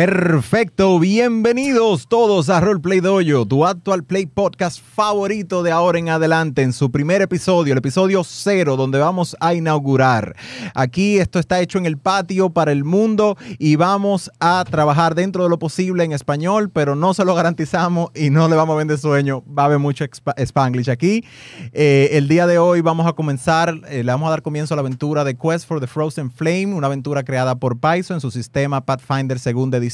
Perfecto, bienvenidos todos a Roleplay Dojo, tu actual play podcast favorito de ahora en adelante, en su primer episodio, el episodio cero, donde vamos a inaugurar. Aquí esto está hecho en el patio para el mundo y vamos a trabajar dentro de lo posible en español, pero no se lo garantizamos y no le vamos a vender sueño, va a haber mucho spanglish aquí. Eh, el día de hoy vamos a comenzar, eh, le vamos a dar comienzo a la aventura de Quest for the Frozen Flame, una aventura creada por Paizo en su sistema Pathfinder segunda edición.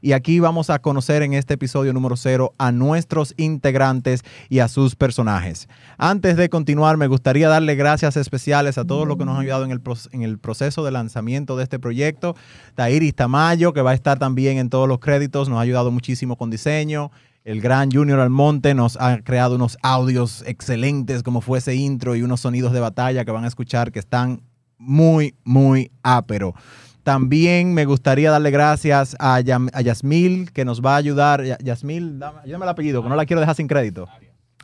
Y aquí vamos a conocer en este episodio número cero a nuestros integrantes y a sus personajes. Antes de continuar, me gustaría darle gracias especiales a todos los que nos han ayudado en el, en el proceso de lanzamiento de este proyecto. Tairis Tamayo, que va a estar también en todos los créditos, nos ha ayudado muchísimo con diseño. El gran Junior Almonte nos ha creado unos audios excelentes, como fue ese intro y unos sonidos de batalla que van a escuchar que están muy, muy ápero. También me gustaría darle gracias a, Yam- Yasmil, que nos va a ayudar. Ya- Yasmil, dame, ayúdame el apellido, que no la quiero dejar sin crédito.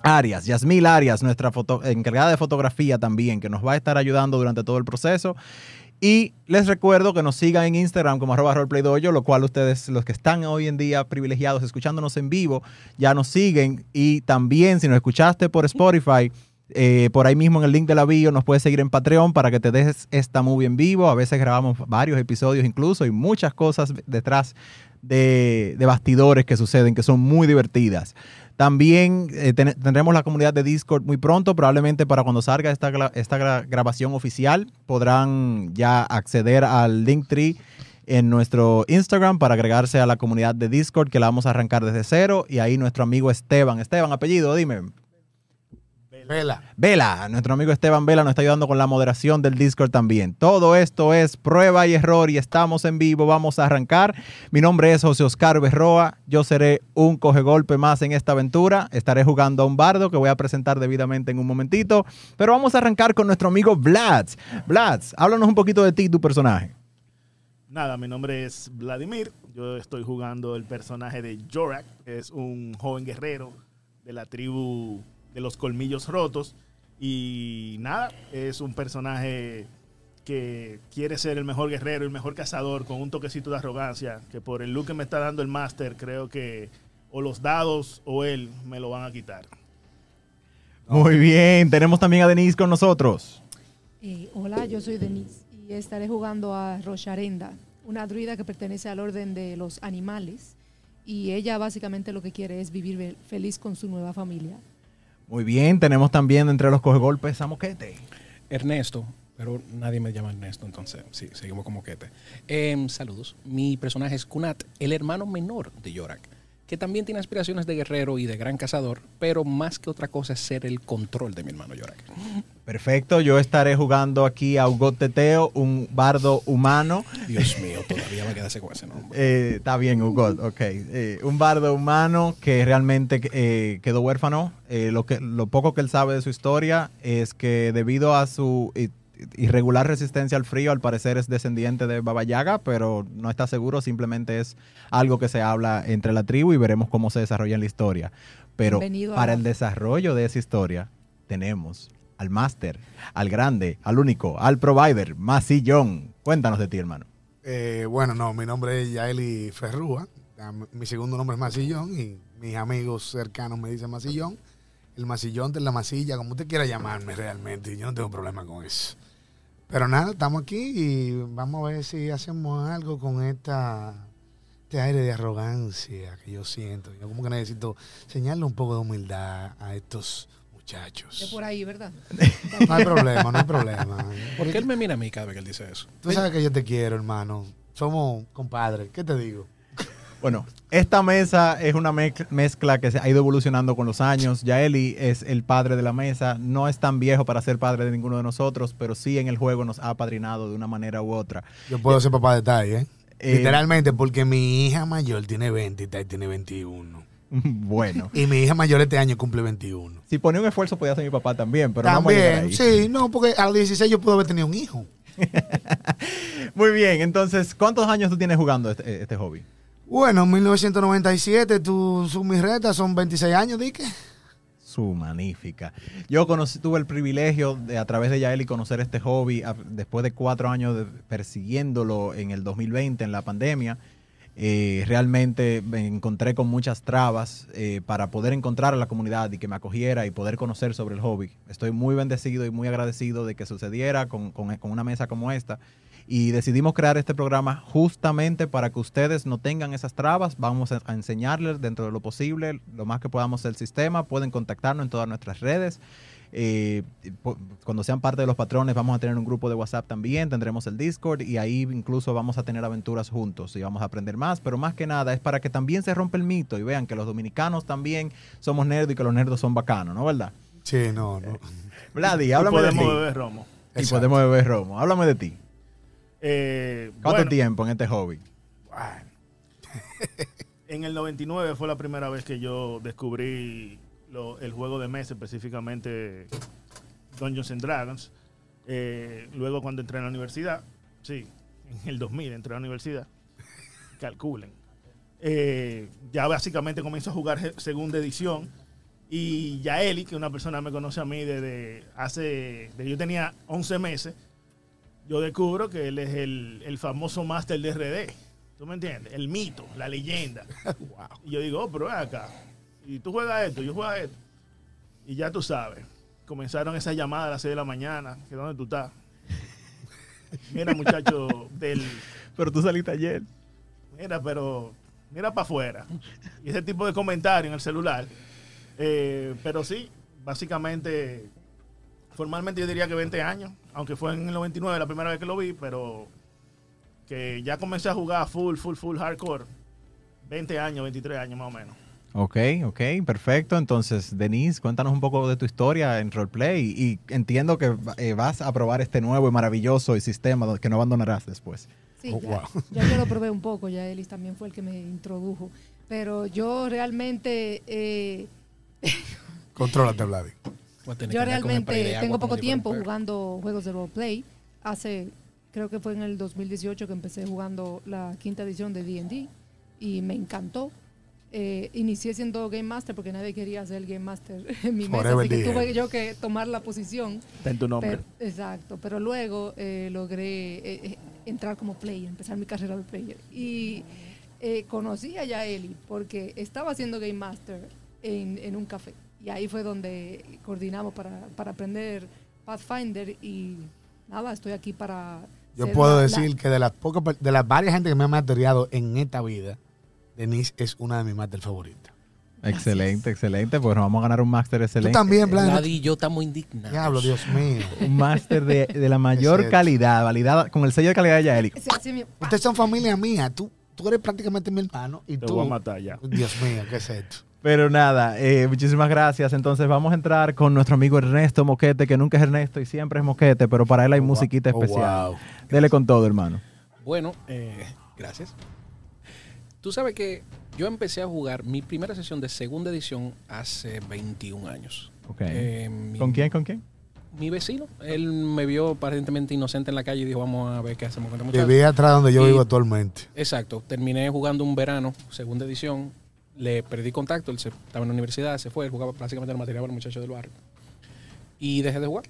Arias, Yasmil Arias, nuestra foto- encargada de fotografía también, que nos va a estar ayudando durante todo el proceso. Y les recuerdo que nos sigan en Instagram como arroba roleplaydoyo, lo cual ustedes, los que están hoy en día privilegiados escuchándonos en vivo, ya nos siguen. Y también, si nos escuchaste por Spotify, eh, por ahí mismo en el link de la bio nos puedes seguir en Patreon para que te dejes esta movie en vivo. A veces grabamos varios episodios incluso y muchas cosas detrás de, de bastidores que suceden que son muy divertidas. También eh, ten- tendremos la comunidad de Discord muy pronto, probablemente para cuando salga esta, esta gra- grabación oficial podrán ya acceder al Linktree en nuestro Instagram para agregarse a la comunidad de Discord que la vamos a arrancar desde cero y ahí nuestro amigo Esteban, Esteban, apellido, dime. Vela. Vela, nuestro amigo Esteban Vela nos está ayudando con la moderación del Discord también. Todo esto es prueba y error y estamos en vivo. Vamos a arrancar. Mi nombre es José Oscar Berroa. Yo seré un coge golpe más en esta aventura. Estaré jugando a un bardo que voy a presentar debidamente en un momentito. Pero vamos a arrancar con nuestro amigo Vlads. Vlads, háblanos un poquito de ti y tu personaje. Nada, mi nombre es Vladimir. Yo estoy jugando el personaje de Jorak. Es un joven guerrero de la tribu de los colmillos rotos. Y nada, es un personaje que quiere ser el mejor guerrero, el mejor cazador, con un toquecito de arrogancia. Que por el look que me está dando el máster, creo que o los dados o él me lo van a quitar. Muy bien, tenemos también a Denise con nosotros. Eh, hola, yo soy Denise y estaré jugando a Rosharenda, una druida que pertenece al orden de los animales y ella básicamente lo que quiere es vivir feliz con su nueva familia. Muy bien, tenemos también entre los coge golpes a Moquete. Ernesto, pero nadie me llama Ernesto, entonces sí, seguimos como quete. Em, saludos. Mi personaje es Kunat, el hermano menor de Yorak, que también tiene aspiraciones de guerrero y de gran cazador, pero más que otra cosa es ser el control de mi hermano Yorak. Perfecto, yo estaré jugando aquí a Ugot Teteo, un bardo humano. Dios mío, todavía me queda ese con ese nombre. Eh, está bien, Ugot, ok. Eh, un bardo humano que realmente eh, quedó huérfano. Eh, lo, que, lo poco que él sabe de su historia es que debido a su irregular resistencia al frío, al parecer es descendiente de Baba Yaga, pero no está seguro, simplemente es algo que se habla entre la tribu y veremos cómo se desarrolla en la historia. Pero Bienvenido para el desarrollo de esa historia tenemos al máster, al grande, al único, al provider, Masillón. Cuéntanos de ti, hermano. Eh, bueno, no, mi nombre es Yaeli Ferrúa. Mi- Mi segundo nombre es Masillón y mis amigos cercanos me dicen Masillón. El Masillón de la masilla, como usted quiera llamarme realmente, yo no tengo problema con eso. Pero nada, estamos aquí y vamos a ver si hacemos algo con esta, este aire de arrogancia que yo siento. Yo como que necesito señalarle un poco de humildad a estos muchachos. Es por ahí, ¿verdad? No hay problema, no hay problema. ¿Por qué él me mira a mí cada vez que él dice eso? Tú sabes que yo te quiero, hermano. Somos compadres. ¿Qué te digo? Bueno, esta mesa es una mezcla- que se ha ido evolucionando con los años. Yaeli es el padre de la mesa. No es tan viejo para ser padre de ninguno de nosotros, pero sí en el juego nos ha apadrinado de una manera u otra. Yo puedo ser papá de Tai, ¿eh? Eh, Literalmente, porque mi hija mayor tiene 20 y Tai tiene 21. Bueno, Y mi hija mayor este año cumple 21. si ponía un esfuerzo podía ser mi papá también, pero no También, ahí. sí, no, porque a los 16 yo pude haber tenido un hijo. Muy bien, entonces, ¿cuántos años tú tienes jugando este, este hobby? Bueno, 1997, tú, su, mis retas son 26 años, Dique. Su magnífica. Yo conocí, tuve el privilegio de a través de Yaeli conocer este hobby a- después de cuatro años de- persiguiéndolo en el 2020, en la pandemia. Eh, realmente me encontré con muchas trabas eh, para poder encontrar a la comunidad y que me acogiera y poder conocer sobre el hobby. Estoy muy bendecido y muy agradecido de que sucediera con, con- una mesa como esta. Y decidimos crear este programa justamente para que ustedes no tengan esas trabas. Vamos a, a enseñarles dentro de lo posible, lo más que podamos el sistema. Pueden contactarnos en todas nuestras redes. Eh, cuando sean parte de los patrones vamos a tener un grupo de WhatsApp también, tendremos el Discord y ahí incluso vamos a tener aventuras juntos y vamos a aprender más, pero más que nada es para que también se rompa el mito y vean que los dominicanos también somos nerdos y que los nerdos son bacanos, ¿no verdad? Sí, no, no. Vladi, Y háblame de ti. podemos beber romo. Y Exacto. podemos beber romo. Háblame de ti. Eh, ¿Cuánto bueno, tiempo en este hobby? Bueno. en el 99 fue la primera vez que yo descubrí lo- el juego de mesa, específicamente Dungeons and Dragons. Eh, luego cuando entré en la universidad, sí, en el 2000 entré a la universidad, calculen. Eh, ya básicamente comencé a jugar segunda edición y Yaeli, que una persona me conoce a mí desde hace, desde yo tenía 11 meses, yo descubro que él es el, el famoso máster de RD. ¿Tú me entiendes? El mito, la leyenda. Y yo digo, oh, pero acá. Y tú juegas esto, yo juego esto. Y ya tú sabes. Comenzaron esas llamadas a las 6 de la mañana. Que ¿Dónde tú estás? Mira, muchacho, del. Pero tú saliste ayer. Mira, pero. Mira para afuera. Y ese tipo de comentario en el celular. Eh, pero sí, básicamente. Formalmente yo diría que 20 años. Aunque fue en el 99 la primera vez que lo vi, pero. Que ya comencé a jugar full, full, full hardcore. 20 años, 23 años más o menos. Ok, ok, perfecto. Entonces, Denise, cuéntanos un poco de tu historia en roleplay y, y entiendo que eh, vas a probar este nuevo y maravilloso sistema que no abandonarás después. Sí, Oh, ya, wow. ya yo lo probé un poco, ya Elis también fue el que me introdujo. Pero yo realmente, eh, Contrólate, Vladi. Yo realmente tengo poco tiempo jugando juegos de roleplay. Hace, creo que fue en el 2018 que empecé jugando la quinta edición de D&D y me encantó. Eh, inicié siendo Game Master porque nadie quería ser Game Master en mi mesa, así que tuve yo que tomar la posición. Ten tu nombre. Pero- exacto, pero luego eh, logré eh, eh, entrar como player, empezar mi carrera de player. Y eh, conocí a Yaeli porque estaba haciendo Game Master en, en un café. Y ahí fue donde coordinamos para, para aprender Pathfinder y nada, estoy aquí para... Yo puedo la- decir la- que de las pocas, de las varias gente que me ha materiado en esta vida, Denise es una de mis máster favoritas. Excelente, excelente. Pues nos vamos a ganar un máster Tú excelente. también, Vladi. Vladi y yo estamos indignados. Diablo, Dios mío. Un máster de, de la mayor calidad, validada con el sello de calidad de Yaeli. Sí, Ustedes son familia mía. Tú, tú eres prácticamente mi hermano y Te tú. voy a matar ya. Dios mío, ¿qué es esto? Pero nada, eh, muchísimas gracias. Entonces vamos a entrar con nuestro amigo Ernesto Moquete, que nunca es Ernesto y siempre es Moquete, pero para él hay Oh, musiquita wow. especial. Oh, wow. Dele con todo, hermano. Bueno, eh, gracias. Tú sabes que yo empecé a jugar mi primera sesión de segunda edición hace 21 años. Ok. Eh, mi- ¿Con quién? ¿Con quién? Mi vecino. Él me vio aparentemente inocente en la calle y dijo, vamos a ver qué hacemos con este muchacho. Viví atrás donde yo Y- vivo actualmente. Exacto. Terminé jugando un verano, segunda edición. Le perdí contacto. Él se, estaba en la universidad, se fue. Él jugaba básicamente el material para los muchachos del barrio. Y dejé de jugar.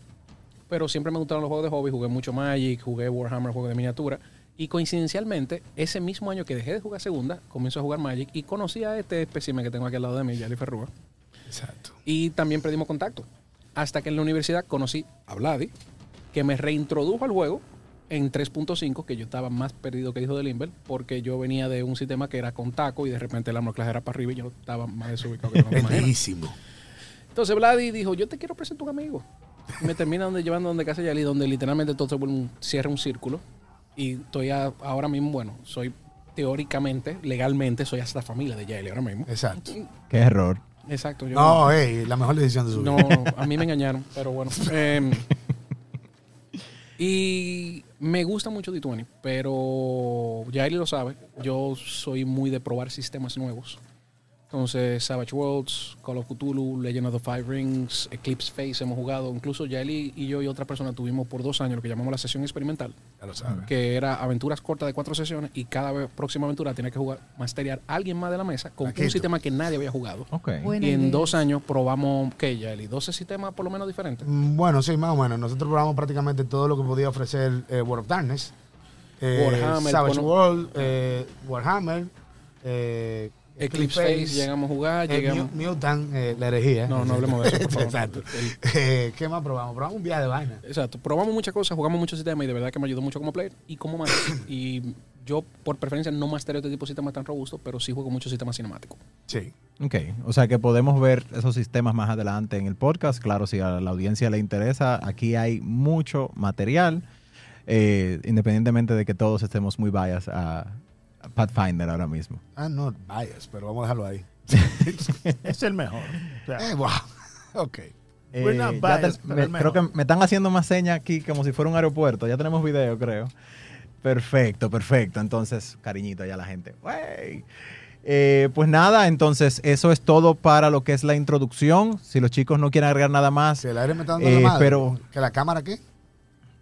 Pero siempre me gustaron los juegos de hobby. Jugué mucho Magic, jugué Warhammer, juegos de miniatura. Y coincidencialmente, ese mismo año que dejé de jugar segunda, comencé a jugar Magic y conocí a este espécimen que tengo aquí al lado de mí, Yali Ferrúa. Exacto. Y también perdimos contacto. Hasta que en la universidad conocí a Vladi, que me reintrodujo al juego en 3.5, que yo estaba más perdido que dijo del Limber, porque yo venía de un sistema que era con taco y de repente la clase era para arriba y yo estaba más desubicado que no. Entonces Vladi dijo, yo te quiero presentar un amigo. Y me termina donde, llevando donde casa de Yali, donde literalmente todo se vuelve un- cierra un círculo. Y estoy a- ahora mismo, bueno, soy teóricamente, legalmente, soy hasta familia de Yali ahora mismo. Exacto. Qué error. Exacto. yo- No, ey, la mejor decisión de su No, vida. a mí me engañaron, pero bueno. Em, y me gusta mucho D20, pero ya él lo sabe. Yo soy muy de probar sistemas nuevos. Entonces, Savage Worlds, Call of Cthulhu, Legend of the Five Rings, Eclipse Phase hemos jugado. Incluso Yaeli y yo y otra persona tuvimos por dos años lo que llamamos la sesión experimental, Ya lo sabes. que era aventuras cortas de cuatro sesiones y cada vez- próxima aventura tiene que jugar, masterear a alguien más de la mesa con un sistema que nadie había jugado. Ok. Buena Y en idea. dos años probamos, ¿qué, Yaeli? 12 sistemas por lo menos diferentes. Mm, Bueno, sí, más o menos. Nosotros probamos prácticamente todo lo que podía ofrecer eh, World of Darkness. eh, Warhammer, Savage bueno. World, eh, Warhammer, eh, Eclipse Face, llegamos a jugar, eh, llegamos... Mutant, eh, la herejía. No, no hablemos de eso, por favor. Exacto. Eh, ¿Qué más probamos? Probamos un viaje de vaina. Exacto, probamos muchas cosas, jugamos muchos sistemas y de verdad que me ayudó mucho como player y como master. y yo, por preferencia, no mastereo este tipo de sistemas tan robustos, pero sí juego muchos sistemas cinemáticos. Sí. Ok, o sea que podemos ver esos sistemas más adelante en el podcast. Claro, si a la audiencia le interesa, aquí hay mucho material, eh, independientemente de que todos estemos muy bias a, a Pathfinder ahora mismo. Ah, no, bias, pero vamos a dejarlo ahí. Es el mejor. O sea, Eh, wow. Ok. We're not Eh, ya biased, te- pero me- el creo que me están haciendo más señas aquí como si fuera un aeropuerto. Ya tenemos video, creo. Perfecto, perfecto. Entonces, cariñito ya la gente. ¡Wey! Eh, pues nada, entonces eso es todo para lo que es la introducción. Si los chicos no quieren agregar nada más, Si el aire me está dando Eh, la madre. pero- ¿Que la cámara qué?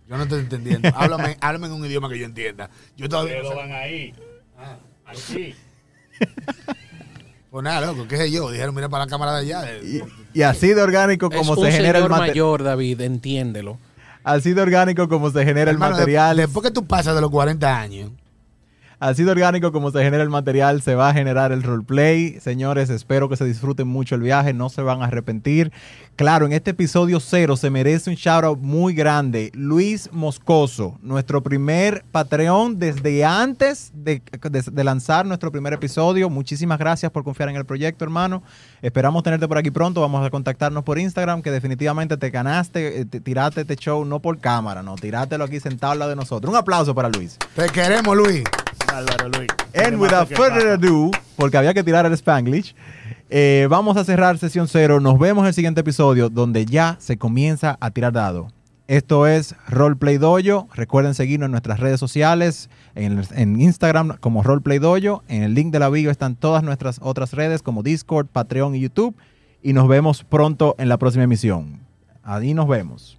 Yo no estoy entendiendo. háblame, háblame en un idioma que yo entienda. Yo todavía no sé. van ahí. Aquí. Pues nada, loco, qué sé yo. Dijeron, mira para la cámara de allá. y, y así de orgánico como es se un genera el señor material. mayor, David, entiéndelo. Así de orgánico como se genera el Hermano, de- material. Después que tú pasas de los 40 años, Así de orgánico como se genera el material, se va a generar el roleplay. Señores, espero que se disfruten mucho el viaje, no se van a arrepentir. Claro, en este episodio cero se merece un shout out muy grande. Luis Moscoso, nuestro primer Patreon desde antes de, lanzar nuestro primer episodio. Muchísimas gracias por confiar en el proyecto, hermano. Esperamos tenerte por aquí pronto. Vamos a contactarnos por Instagram, que definitivamente te ganaste, eh, te- este show no por cámara, no, tirátelo aquí sentado al lado de nosotros. Un aplauso para Luis. te queremos, Luis. Álvaro Luis. And ¿Qué without further ado, porque había que tirar el Spanglish, eh, vamos a cerrar sesión cero. Nos vemos en el siguiente episodio donde ya se comienza a tirar dado. Esto es Roleplay Dojo. Recuerden seguirnos en nuestras redes sociales, en, en Instagram como Roleplay Dojo. En el link de la bio están todas nuestras otras redes como Discord, Patreon y YouTube. Y nos vemos pronto en la próxima emisión. Ahí nos vemos.